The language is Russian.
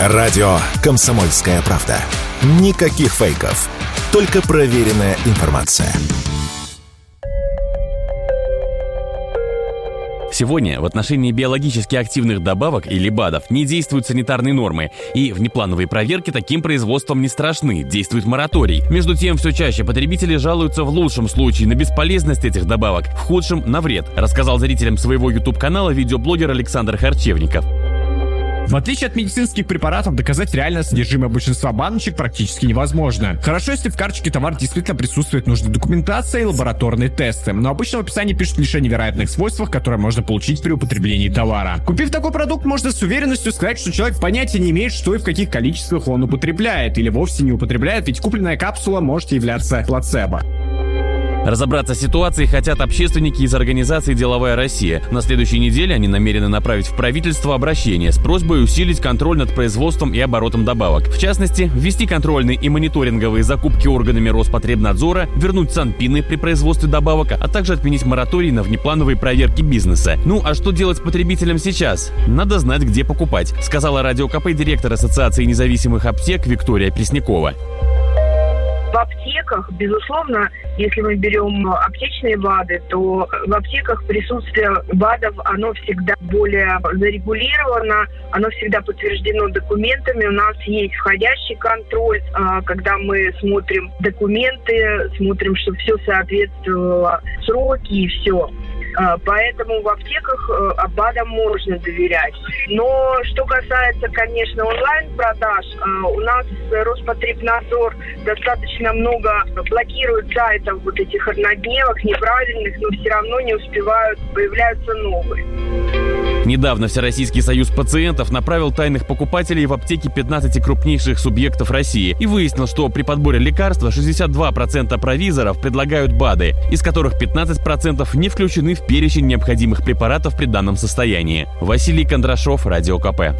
Радио «Комсомольская правда». Никаких фейков. Только проверенная информация. Сегодня в отношении биологически активных добавок или БАДов не действуют санитарные нормы, и внеплановые проверки таким производством не страшны, действует мораторий. Между тем, все чаще потребители жалуются в лучшем случае на бесполезность этих добавок, в худшем – на вред, рассказал зрителям своего YouTube-канала видеоблогер Александр Харчевников. В отличие от медицинских препаратов, доказать реальное содержимое большинства баночек практически невозможно. Хорошо, если в карточке товар действительно присутствует нужная документация и лабораторные тесты, но обычно в описании пишут лишь о невероятных свойствах, которые можно получить при употреблении товара. Купив такой продукт, можно с уверенностью сказать, что человек понятия не имеет, что и в каких количествах он употребляет, или вовсе не употребляет, ведь купленная капсула может являться плацебо. Разобраться с ситуацией хотят общественники из организации «Деловая Россия». На следующей неделе они намерены направить в правительство обращение с просьбой усилить контроль над производством и оборотом добавок. В частности, ввести контрольные и мониторинговые закупки органами Роспотребнадзора, вернуть санпины при производстве добавок, а также отменить мораторий на внеплановые проверки бизнеса. Ну а что делать потребителям сейчас? Надо знать, где покупать, сказала радио КП директор Ассоциации независимых аптек Виктория Преснякова. В аптеках, безусловно, если мы берем аптечные БАДы, то в аптеках присутствие БАДов, оно всегда более зарегулировано, оно всегда подтверждено документами. У нас есть входящий контроль, а, когда мы смотрим документы, смотрим, чтобы все соответствовало сроки и все. А, поэтому в аптеках э, БАДам можно доверять. Но что касается, конечно, онлайн-продаж, а, у нас Роспотребнадзор достаточно много блокирует сайтов вот этих однодневок, неправильных, но все равно не успевают, появляются новые. Недавно Всероссийский союз пациентов направил тайных покупателей в аптеки 15 крупнейших субъектов России и выяснил, что при подборе лекарства 62% провизоров предлагают БАДы, из которых 15% не включены в перечень необходимых препаратов при данном состоянии. Василий Кондрашов, Радио КП.